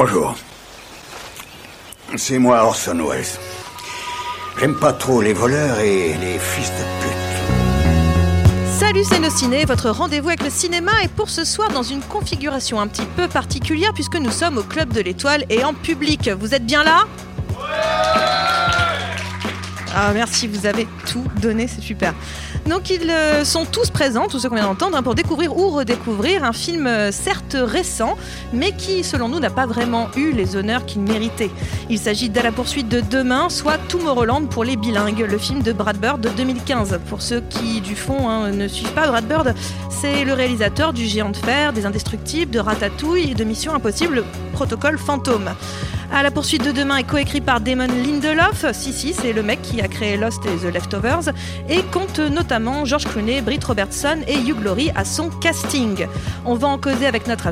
Bonjour. C'est moi Orson Welles. J'aime pas trop les voleurs et les fils de pute. Salut c'est nos ciné, votre rendez-vous avec le cinéma est pour ce soir dans une configuration un petit peu particulière puisque nous sommes au Club de l'Étoile et en public. Vous êtes bien là? Ah merci, vous avez tout donné, c'est super. Donc ils euh, sont tous présents, tous ceux qu'on vient d'entendre, hein, pour découvrir ou redécouvrir un film euh, certes récent, mais qui, selon nous, n'a pas vraiment eu les honneurs qu'il méritait. Il s'agit d'À la poursuite de demain, soit Tomorrowland pour les bilingues, le film de Brad Bird de 2015. Pour ceux qui, du fond, hein, ne suivent pas Brad Bird, c'est le réalisateur du Géant de Fer, des Indestructibles, de Ratatouille et de Mission Impossible, Protocole Fantôme. À la poursuite de demain est coécrit par Damon Lindelof. Si, si, c'est le mec qui a créé Lost et The Leftovers. Et compte notamment George Clooney, Britt Robertson et Hugh Glory à son casting. On va en causer avec notre,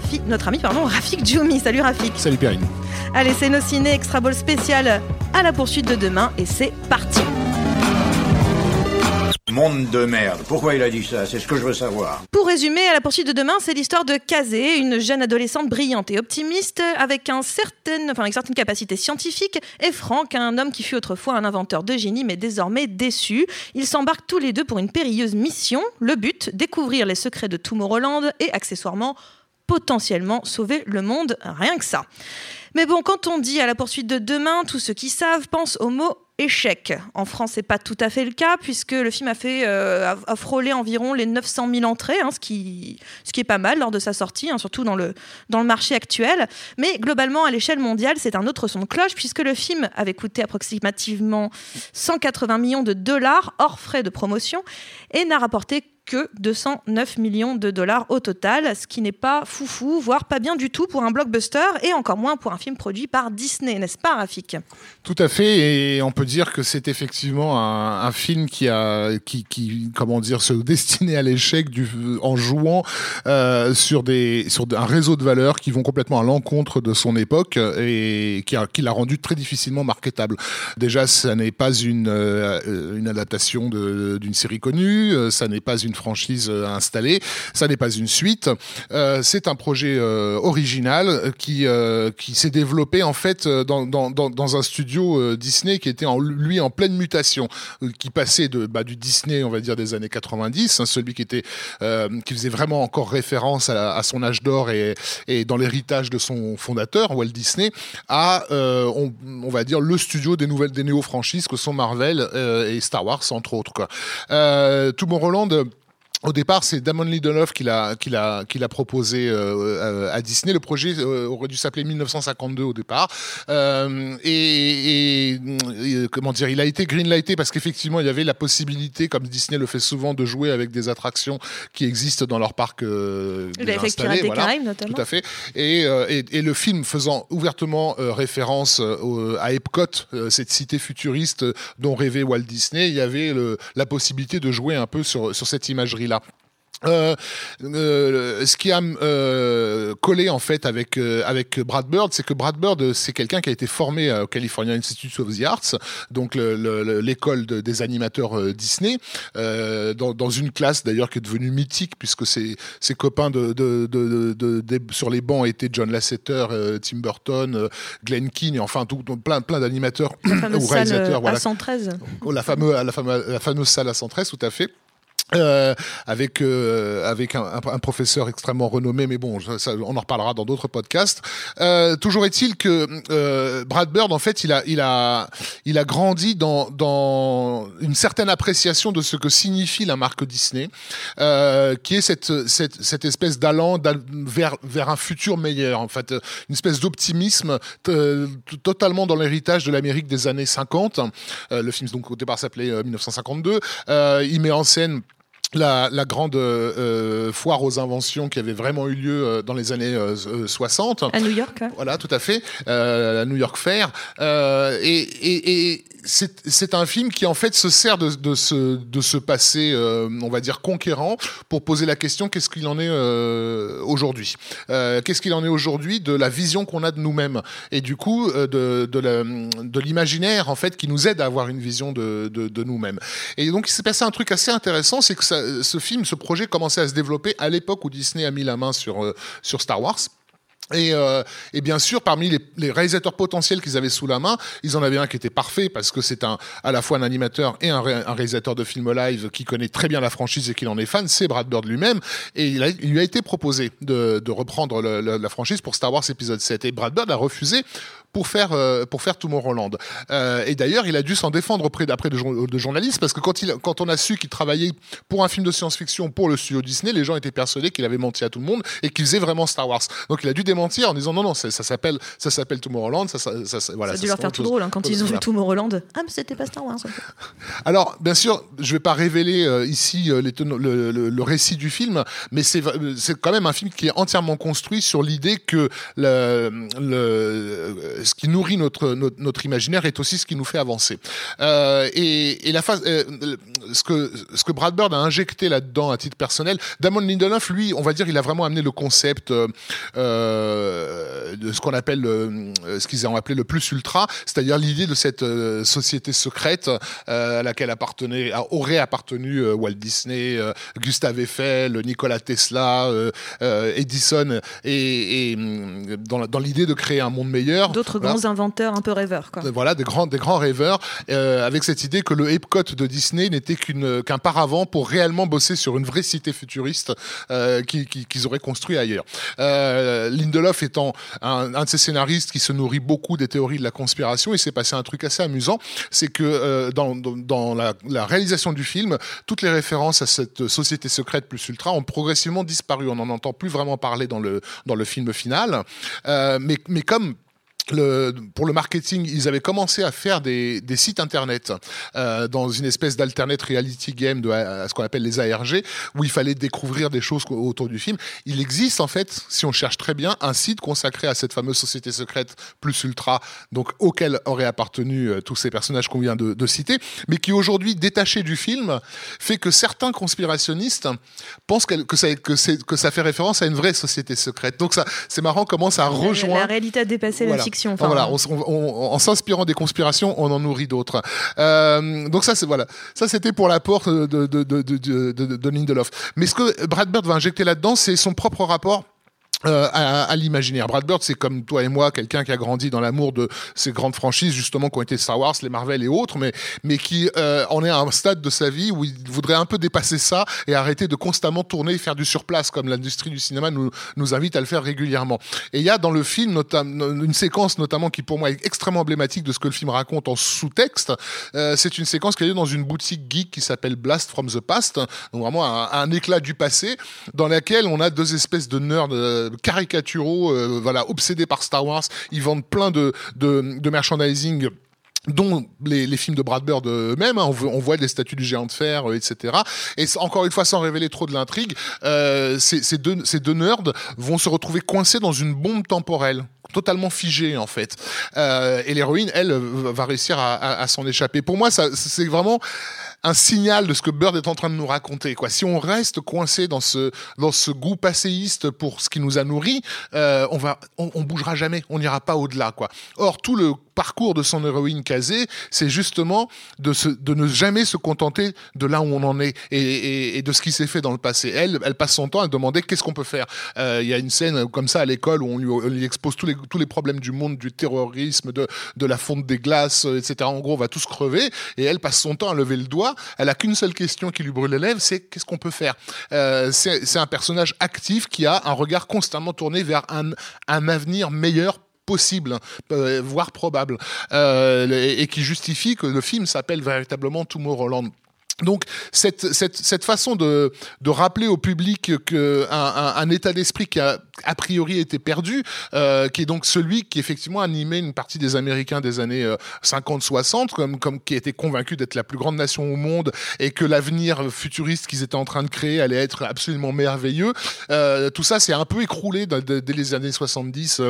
ami pardon, Rafik Djoumi. Salut Rafik. Salut Perrine. Allez, c'est nos ciné extra ball spécial à la poursuite de demain et c'est parti. Monde de merde. Pourquoi il a dit ça? C'est ce que je veux savoir. Pour résumer, à la poursuite de demain, c'est l'histoire de Kazé, une jeune adolescente brillante et optimiste, avec, un certain, enfin, avec certaines capacités scientifiques, et Franck, un homme qui fut autrefois un inventeur de génie, mais désormais déçu. Ils s'embarquent tous les deux pour une périlleuse mission. Le but, découvrir les secrets de Tomorrowland et accessoirement, potentiellement sauver le monde, rien que ça. Mais bon, quand on dit à la poursuite de demain, tous ceux qui savent pensent au mot échec. En France, c'est pas tout à fait le cas, puisque le film a fait euh, frôlé environ les 900 000 entrées, hein, ce, qui, ce qui est pas mal lors de sa sortie, hein, surtout dans le, dans le marché actuel. Mais globalement, à l'échelle mondiale, c'est un autre son de cloche, puisque le film avait coûté approximativement 180 millions de dollars hors frais de promotion et n'a rapporté que 209 millions de dollars au total, ce qui n'est pas foufou, voire pas bien du tout pour un blockbuster et encore moins pour un film produit par Disney, n'est-ce pas, Rafik? Tout à fait, et on peut dire que c'est effectivement un, film qui a, qui, comment dire, se destiné à l'échec en jouant euh, sur des, sur un réseau de valeurs qui vont complètement à l'encontre de son époque et qui, a, qui l'a rendu très difficilement marketable. Déjà, ça n'est pas une, euh, une adaptation d'une série connue, euh, ça n'est pas une franchise euh, installée, ça n'est pas une suite, euh, c'est un projet euh, original qui, euh, qui s'est développé en fait dans, dans, un studio euh, Disney qui était en, lui en pleine mutation, euh, qui passait de, bah, du Disney, on va dire, des années 90, hein, celui qui, était, euh, qui faisait vraiment encore référence à, son âge d'or et, et dans l'héritage de son fondateur, Walt Disney, à, on, va dire, le studio des nouvelles des néo-franchises que sont Marvel et Star Wars, entre autres. Quoi. Tomorrowland au départ, c'est Damon Lindelof qui l'a qui l'a qui l'a proposé euh, à Disney. Le projet euh, aurait dû s'appeler 1952 au départ. Euh, et, et, et, comment dire, il a été greenlighté parce qu'effectivement, il y avait la possibilité, comme Disney le fait souvent, de jouer avec des attractions qui existent dans leur parc. Euh, L'effet Pirates des Caraïbes, notamment. Tout à fait. Et, et, le film faisant ouvertement référence à Epcot, cette cité futuriste dont rêvait Walt Disney, il y avait le, la possibilité de jouer un peu sur sur cette imagerie là. Euh, euh, ce qui a euh, collé en fait avec avec Brad Bird, c'est que Brad Bird c'est quelqu'un qui a été formé au California Institute of the Arts, donc l'école de, des animateurs Disney, dans, dans, une classe d'ailleurs qui est devenue mythique puisque ses, ses copains de, de, de, sur les bancs étaient John Lasseter, Tim Burton, Glenn Keane, enfin tout, plein plein d'animateurs ou réalisateurs. Voilà. À 113. La fameuse la fameuse la fameuse salle à 113, tout à fait. Euh, avec euh, avec un, professeur extrêmement renommé, mais bon, on en reparlera dans d'autres podcasts. Euh, toujours est-il que Brad Bird, en fait, il a il a il a grandi dans dans une certaine appréciation de ce que signifie la marque Disney, qui est cette cette, cette espèce d'allant vers vers un futur meilleur, en fait, une espèce d'optimisme totalement dans l'héritage de l'Amérique des années 50. le film donc au départ s'appelait 1952. il met en scène la, la, grande euh, foire aux inventions qui avait vraiment eu lieu dans les années 60. À New York. Voilà, tout à fait, la New York Fair. et, et, et c'est un film qui en fait se sert de, de ce, de ce passé, euh, on va dire conquérant, pour poser la question qu'est-ce qu'il en est euh, aujourd'hui? Euh, Qu'est-ce qu'il en est aujourd'hui de la vision qu'on a de nous-mêmes? Et du coup de, de l'imaginaire en fait qui nous aide à avoir une vision de, de nous-mêmes. Et donc il s'est passé un truc assez intéressant, c'est que ça, ce film, ce projet commençait à se développer à l'époque où Disney a mis la main sur, sur Star Wars. Et, euh, et, bien sûr, parmi les, réalisateurs potentiels qu'ils avaient sous la main, ils en avaient un qui était parfait parce que c'est un, à la fois un animateur et un, réalisateur de films live qui connaît très bien la franchise et qui en est fan, c'est Brad Bird lui-même. Et il, a, il, lui a été proposé de, de reprendre la franchise pour Star Wars épisode 7. Et Brad Bird a refusé pour faire euh, pour faire Tomorrowland. Euh, et d'ailleurs, il a dû s'en défendre auprès d'après de, de, journalistes parce que quand il quand on a su qu'il travaillait pour un film de science-fiction pour le studio Disney, les gens étaient persuadés qu'il avait menti à tout le monde et qu'il faisait vraiment Star Wars. Donc il a dû démentir en disant non non, ça, s'appelle ça s'appelle Tomorrowland, ça, ça, ça voilà. Ça a dû leur faire tout drôle hein, quand ils ont vu Tomorrowland. Ah mais c'était pas Star Wars. Alors bien sûr, je vais pas révéler euh, ici euh, les le, le, le, récit du film, mais c'est c'est quand même un film qui est entièrement construit sur l'idée que le, le ce qui nourrit notre, notre, notre, imaginaire est aussi ce qui nous fait avancer. Euh, et, et, la phase, euh, ce, que, ce que Brad Bird a injecté là-dedans à titre personnel, Damon Lindelof, lui, on va dire, il a vraiment amené le concept euh, de ce qu'on appelle, le, ce qu'ils ont appelé le plus ultra, c'est-à-dire l'idée de cette société secrète à laquelle appartenait, aurait appartenu Walt Disney, Gustave Eiffel, Nikola Tesla, Edison, et, et mm, dans, dans l'idée de créer un monde meilleur. D'autres grands inventeurs un peu rêveurs. Quoi. Voilà, des grands, des grands rêveurs, euh, avec cette idée que le Epcot de Disney n'était qu'une, qu'un paravent pour réellement bosser sur une vraie cité futuriste euh, qu'ils, auraient construit ailleurs. Euh, Lindelof étant un, un, de ces scénaristes qui se nourrit beaucoup des théories de la conspiration, il s'est passé un truc assez amusant, c'est que euh, dans, dans la, la, réalisation du film, toutes les références à cette société secrète plus ultra ont progressivement disparu. On n'en entend plus vraiment parler dans le, dans le film final. Euh, mais, mais comme le, pour le marketing, ils avaient commencé à faire des, des sites internet euh, dans une espèce d'alternate reality game de à, ce qu'on appelle les ARG, où il fallait découvrir des choses autour du film. Il existe en fait, si on cherche très bien, un site consacré à cette fameuse société secrète plus ultra, donc auquel auraient appartenu euh, tous ces personnages qu'on vient de, de, citer, mais qui aujourd'hui détaché du film fait que certains conspirationnistes pensent que, que, ça, que, que ça fait référence à une vraie société secrète. Donc ça, c'est marrant comment ça rejoint. La réalité a dépassé voilà. la fiction. Enfin, voilà, on, on, en s'inspirant des conspirations, on en nourrit d'autres. Euh, donc ça, c'est voilà, ça c'était pour l'apport de, de, de, de, de, de Lindelof. Mais ce que Brad Bird va injecter là-dedans, c'est son propre rapport euh, à, à l'imaginaire. Brad Bird, c'est comme toi et moi, quelqu'un qui a grandi dans l'amour de ces grandes franchises, justement, qui ont été Star Wars, les Marvel et autres, mais, mais qui euh, en est à un stade de sa vie où il voudrait un peu dépasser ça et arrêter de constamment tourner et faire du surplace, comme l'industrie du cinéma nous, nous invite à le faire régulièrement. Et il y a dans le film notamment une séquence notamment qui pour moi est extrêmement emblématique de ce que le film raconte en sous-texte. Euh, c'est une séquence qui a lieu dans une boutique geek qui s'appelle Blast from the Past, donc vraiment un, un, éclat du passé, dans laquelle on a deux espèces de nerds euh, caricaturaux, euh, voilà, obsédés par Star Wars. Ils vendent plein de, de, merchandising dont les, films de Brad Bird eux-mêmes, hein, on, voit des statues du géant de fer, euh, etc. Et encore une fois, sans révéler trop de l'intrigue, euh, ces deux nerds vont se retrouver coincés dans une bombe temporelle totalement figée en fait. Euh, et l'héroïne, elle, va réussir à, s'en échapper. Pour moi, c'est vraiment un signal de ce que Bird est en train de nous raconter. Quoi. Si on reste coincé dans ce, dans ce goût passéiste pour ce qui nous a nourris, euh, on va, on, bougera jamais, on n'ira pas au-delà. Or, tout le parcours de son héroïne casée, c'est justement de, se, de ne jamais se contenter de là où on en est et, de ce qui s'est fait dans le passé. Elle, elle passe son temps à demander qu'est-ce qu'on peut faire. Il euh, y a une scène comme ça à l'école où on lui, on lui, expose tous les, tous les problèmes du monde, du terrorisme, de, de la fonte des glaces, etc. En gros, on va tous crever et elle passe son temps à lever le doigt. Elle a qu'une seule question qui lui brûle les lèvres, c'est qu'est-ce qu'on peut faire? Euh, c'est un personnage actif qui a un regard constamment tourné vers un, un avenir meilleur possible, euh, voire probable, euh, et, et, qui justifie que le film s'appelle véritablement Tomorrowland. Donc cette, cette, cette façon de, de rappeler au public que un, un, état d'esprit qui a a priori été perdu, euh, qui est donc celui qui effectivement animait une partie des Américains des années 50-60, euh, comme, comme qui était convaincu d'être la plus grande nation au monde et que l'avenir futuriste qu'ils étaient en train de créer allait être absolument merveilleux. Euh, tout ça s'est un peu écroulé dès les années 70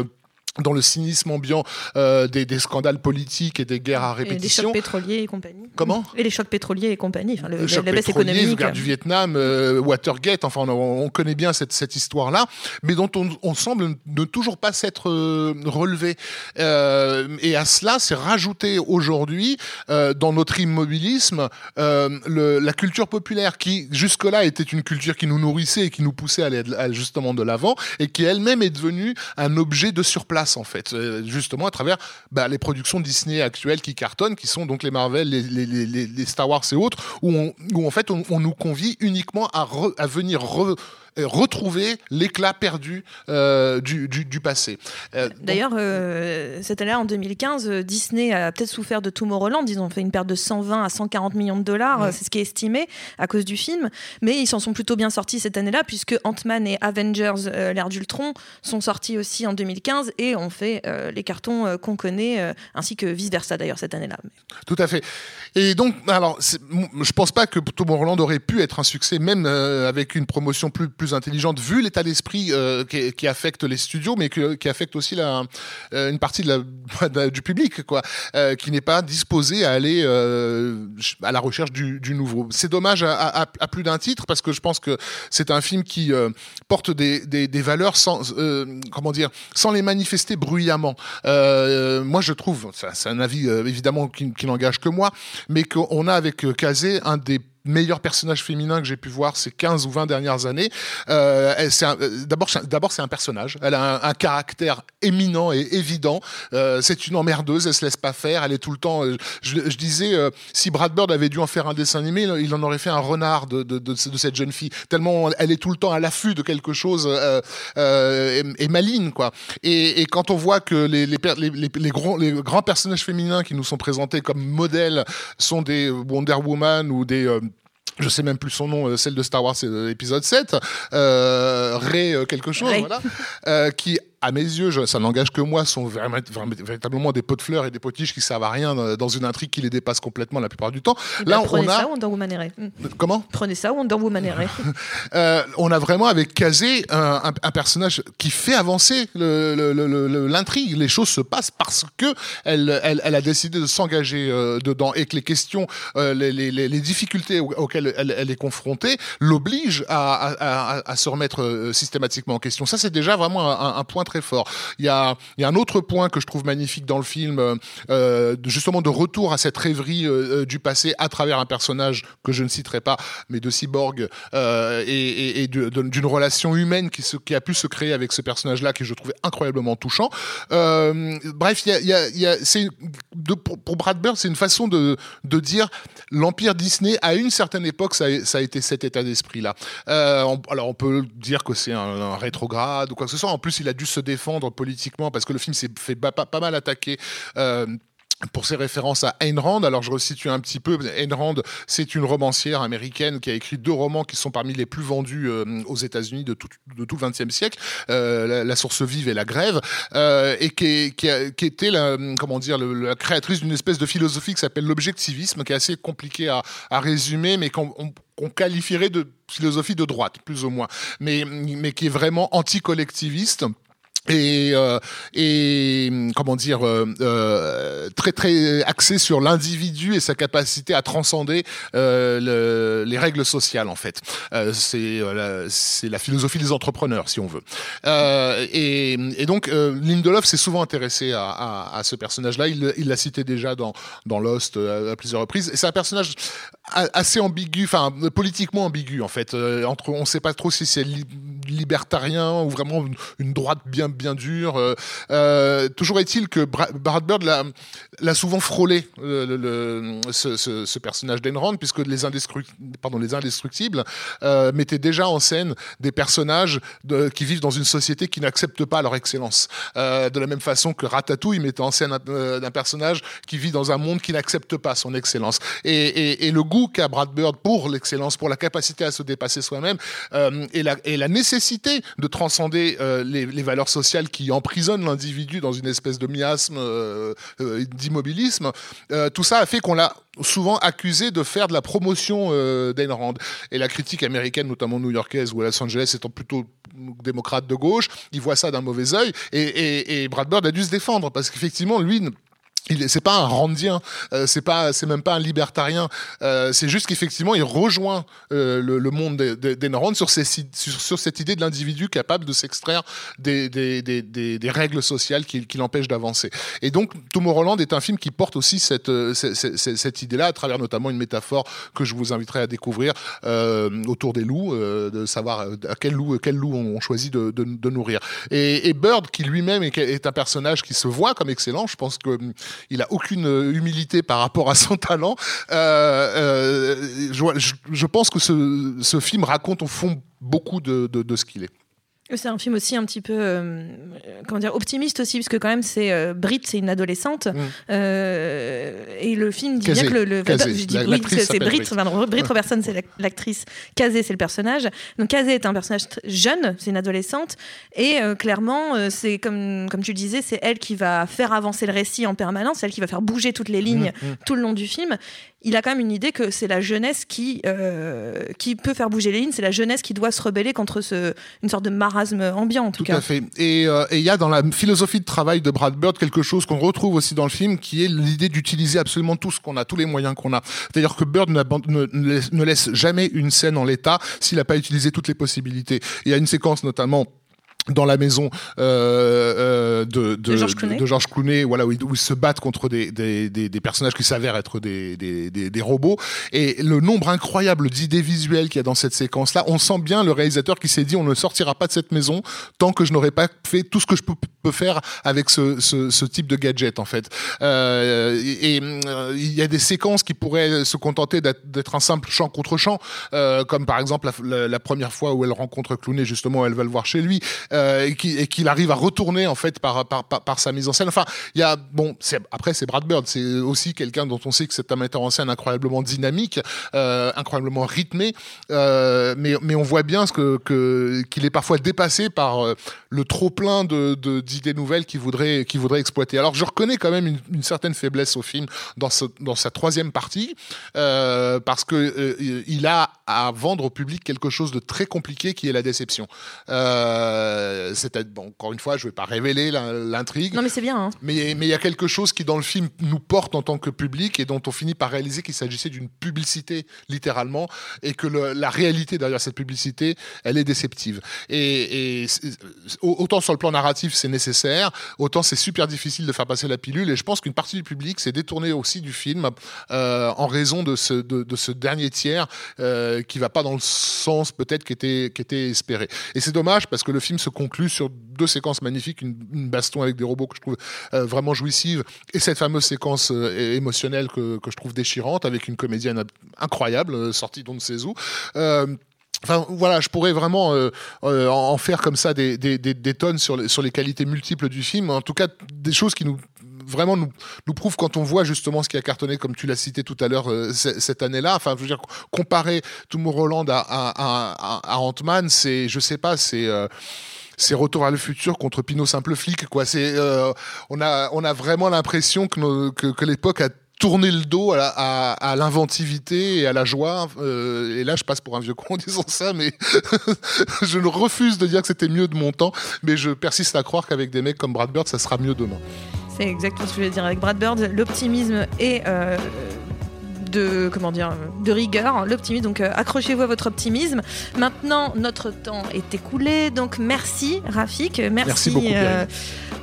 dans le cynisme ambiant euh, des, des, scandales politiques et des guerres à répétition. Et les chocs pétroliers et compagnie. Comment? Et les chocs pétroliers et compagnie. Enfin, le, le choc la baisse économique. guerre du Vietnam, euh, Watergate, enfin on, on, connaît bien cette, cette histoire-là, mais dont on, on, semble ne toujours pas s'être euh, relevé. Euh, et à cela, c'est rajouté aujourd'hui euh, dans notre immobilisme le, la culture populaire qui jusque-là était une culture qui nous nourrissait et qui nous poussait à aller à, justement de l'avant et qui elle-même est devenue un objet de surplace en fait, euh, justement à travers bah, les productions Disney actuelles qui cartonnent, qui sont donc les Marvel, les, Star Wars et autres, où, en fait on, nous convie uniquement à, à venir re, retrouver l'éclat perdu euh, du, du, du, passé. Euh, D'ailleurs, euh, cette année en 2015, Disney a peut-être souffert de Tomorrowland. Ils ont fait une perte de 120 à 140 millions de dollars, ouais. c'est ce qui est estimé à cause du film. Mais ils s'en sont plutôt bien sortis cette année-là, puisque Ant-Man et Avengers, euh, l'ère d'Ultron, sont sortis aussi en 2015 et ont fait euh, les cartons euh, qu'on connaît, ainsi que vice-versa d'ailleurs cette année-là. Tout à fait. Et donc, alors, je pense pas que Tomorrowland aurait pu être un succès, même avec une promotion plus, plus plus intelligente vu l'état d'esprit euh, qui, qui, affecte les studios, mais que, qui affecte aussi la, euh, une partie de la, du public, quoi, euh, qui n'est pas disposé à aller euh, à la recherche du, du nouveau. C'est dommage à, à, à plus d'un titre parce que je pense que c'est un film qui porte des, des, des, valeurs sans, comment dire, sans les manifester bruyamment. moi, je trouve, c'est un avis évidemment qui, qui n'engage que moi, mais qu'on a avec Kazé un des meilleurs personnages féminins que j'ai pu voir ces 15 ou 20 dernières années. Euh, D'abord, d'abord c'est un personnage. Elle a un, caractère éminent et évident. Euh, c'est une emmerdeuse. Elle se laisse pas faire. Elle est tout le temps. Euh, je, disais, euh, si Brad Bird avait dû en faire un dessin animé, il en aurait fait un renard de, de, cette jeune fille. Tellement elle est tout le temps à l'affût de quelque chose euh, euh, et, et, maligne, quoi. Et, quand on voit que les, les, les, les, les grands personnages féminins qui nous sont présentés comme modèles sont des Wonder Woman ou des je sais même plus son nom, euh, celle de Star Wars, c'est l'épisode 7, euh, Ray euh, quelque chose, Ray. voilà, euh, qui à mes yeux, je, ça n'engage que moi, sont véritablement des pots de fleurs et des potiches qui servent à rien dans une intrigue qui les dépasse complètement la plupart du temps. Ben Là, prenez on a... ça, Woman et Ray. Comment? Prenez ça, Wonder Woman et Ray. euh, on a vraiment avec Kazé un, un, un, personnage qui fait avancer l'intrigue. Le, le, les choses se passent parce que elle, elle, elle a décidé de s'engager euh, dedans et que les questions, euh, les, les, les, difficultés auxquelles elle, elle est confrontée l'obligent à, à, à, à, se remettre euh, systématiquement en question. Ça, c'est déjà vraiment un, un point très fort. Il y, a, un autre point que je trouve magnifique dans le film, euh, justement de retour à cette rêverie euh, du passé à travers un personnage que je ne citerai pas, mais de cyborg euh, et, d'une relation humaine qui, se, qui a pu se créer avec ce personnage-là, que je trouvais incroyablement touchant. Euh, bref, pour, pour, Brad Bird, c'est une façon de, de dire l'empire Disney à une certaine époque, ça a, été cet état d'esprit-là. Euh, alors on peut dire que c'est un, un rétrograde ou quoi que ce soit. En plus, il a dû se défendre politiquement parce que le film s'est fait pas, mal attaquer. Euh, pour ses références à Ayn Rand. Alors je resitue un petit peu. Ayn Rand, c'est une romancière américaine qui a écrit deux romans qui sont parmi les plus vendus euh, aux États-Unis de tout, de tout le XXe siècle, euh, la, source vive et la grève, et qui, était la, comment dire, la créatrice d'une espèce de philosophie qui s'appelle l'objectivisme, qui est assez compliqué à, résumer, mais qu'on qu'on qualifierait de philosophie de droite, plus ou moins, mais, mais qui est vraiment anti-collectiviste et, euh, et comment dire euh, euh, très très axé sur l'individu et sa capacité à transcender euh, le, les règles sociales en fait. Euh, c'est c'est la philosophie des entrepreneurs si on veut. Et, et, donc Lindelof s'est souvent intéressé à, à, à ce personnage là il l'a cité déjà dans dans Lost à plusieurs reprises. Et c'est un personnage assez ambigu enfin politiquement ambigu en fait entre on sait pas trop si c'est libertarien ou vraiment une, droite bien bien dure. toujours est-il que Brad Bird l'a souvent frôlé le, ce, personnage d'Enron puisque les, pardon, les indestructibles mettaient déjà en scène des personnages qui vivent dans une société qui n'accepte pas leur excellence. de la même façon que Ratatouille mettait en scène un, personnage qui vit dans un monde qui n'accepte pas son excellence. Et, le goût qu'a Brad Bird pour l'excellence, pour la capacité à se dépasser soi-même, euh, et, la, et, nécessité de transcender euh, les, valeurs sociales qui emprisonnent l'individu dans une espèce de miasme, euh, d'immobilisme, tout ça a fait qu'on l'a souvent accusé de faire de la promotion d'Ayn Rand. Et la critique américaine, notamment new-yorkaise ou à Los Angeles, étant plutôt démocrate de gauche, il voit ça d'un mauvais œil. Et, et Brad Bird a dû se défendre parce qu'effectivement, lui, c'est pas un randien, euh, c'est pas, c'est même pas un libertarien. Euh, c'est juste qu'effectivement, il rejoint euh, le, monde d'Enron sur, sur, sur, cette idée de l'individu capable de s'extraire des, des, des, des, règles sociales qui, qui l'empêchent d'avancer. Et donc, Tomorrowland est un film qui porte aussi cette, cette, cette, idée-là, à travers notamment une métaphore que je vous inviterai à découvrir autour des loups, de savoir à quel loup, quel loup on choisit de, de, de nourrir. Et, et, Bird, qui lui-même est, est un personnage qui se voit comme excellent, je pense que il a aucune humilité par rapport à son talent. Euh, euh, je, pense que ce, film raconte au fond beaucoup de ce qu'il est. C'est un film aussi un petit peu, euh, comment dire, optimiste aussi, parce que quand même, c'est euh, Brit, c'est une adolescente, mm. euh, et le film dit bien que le, je dis c'est Brit, Brit, Robertson, c'est l'actrice, Kazé, c'est le personnage. Donc Kazé est un personnage jeune, c'est une adolescente, et clairement, c'est comme comme tu le disais, c'est elle qui va faire avancer le récit en permanence, elle qui va faire bouger toutes les lignes mm, mm. tout le long du film, il a quand même une idée que c'est la jeunesse qui, euh, qui peut faire bouger les lignes, c'est la jeunesse qui doit se rebeller contre ce, une sorte de marasme ambiant en tout, tout cas. à fait. Euh, et il y a dans la philosophie de travail de Brad Bird quelque chose qu'on retrouve aussi dans le film qui est l'idée d'utiliser absolument tout ce qu'on a, tous les moyens qu'on a. C'est-à-dire que Bird ne, ne, laisse jamais une scène en l'état s'il n'a pas utilisé toutes les possibilités. Il y a une séquence notamment dans la maison euh, euh de, de, de, George Clooney, voilà, où ils, se battent contre des, des, des, des personnages qui s'avèrent être des, des, robots. Et le nombre incroyable d'idées visuelles qu'il y a dans cette séquence-là, on sent bien le réalisateur qui s'est dit on ne sortira pas de cette maison tant que je n'aurai pas fait tout ce que je peux, peux faire avec ce, ce, ce, type de gadget, en fait. Euh, et euh, il y a des séquences qui pourraient se contenter d'être un simple chant contre chant, euh, comme par exemple la, la, première fois où elle rencontre Clooney, justement, elle va le voir chez lui. Euh, et qu'il arrive à retourner en fait par, sa mise en scène. Enfin, il y a bon, après c'est Brad Bird, c'est aussi quelqu'un dont on sait que c'est un metteur en scène incroyablement dynamique, euh, incroyablement rythmé, euh, mais on voit bien ce que qu'il est parfois dépassé par le trop plein d'idées nouvelles qu'il voudrait qu'il voudrait exploiter. Alors je reconnais quand même une, certaine faiblesse au film dans sa troisième partie parce que il a à vendre au public quelque chose de très compliqué qui est la déception. Euh, c'est bon, encore une fois, je ne vais pas révéler l'intrigue. Non, mais c'est bien. Hein. Mais il y a quelque chose qui, dans le film, nous porte en tant que public et dont on finit par réaliser qu'il s'agissait d'une publicité, littéralement, et que la réalité derrière cette publicité, elle est déceptive. Et, autant sur le plan narratif, c'est nécessaire, autant c'est super difficile de faire passer la pilule. Et je pense qu'une partie du public s'est détournée aussi du film euh, en raison de ce, de, ce dernier tiers euh, qui va pas dans le sens peut-être qui était, qui était espéré. Et c'est dommage parce que le film se conclut sur deux séquences magnifiques, une, baston avec des robots que je trouve euh, vraiment jouissive, et cette fameuse séquence euh, émotionnelle que, que, je trouve déchirante, avec une comédienne incroyable, euh, sortie d'on ne sait où. Enfin voilà, je pourrais vraiment en faire comme ça des, des, tonnes sur les, sur les qualités multiples du film. En tout cas, des choses qui nous vraiment nous, nous prouvent quand on voit justement ce qui a cartonné, comme tu l'as cité tout à l'heure cette année-là. Enfin, je veux dire, comparer Tomorrowland à, à, à Ant-Man, c'est, je sais pas, c'est c'est Retour à le futur contre Pinot simple flic quoi c'est euh, on a on a vraiment l'impression que, que, l'époque a tourné le dos à, l'inventivité et à la joie. Euh, et là, je passe pour un vieux con en disant ça, mais je refuse de dire que c'était mieux de mon temps. Mais je persiste à croire qu'avec des mecs comme Brad Bird, ça sera mieux demain. C'est exactement ce que je voulais dire avec Brad Bird. L'optimisme et euh, de comment dire de rigueur, l'optimisme. Donc euh, accrochez-vous à votre optimisme. Maintenant, notre temps est écoulé, donc merci Rafik, merci, euh,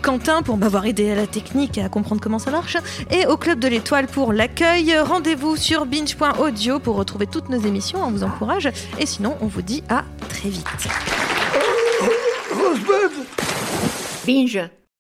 Quentin pour m'avoir aidé à la technique et à comprendre comment ça marche, et au Club de l'Étoile pour l'accueil. Rendez-vous sur binge.audio pour retrouver toutes nos émissions. On vous encourage. Et sinon, on vous dit à très vite. Binge.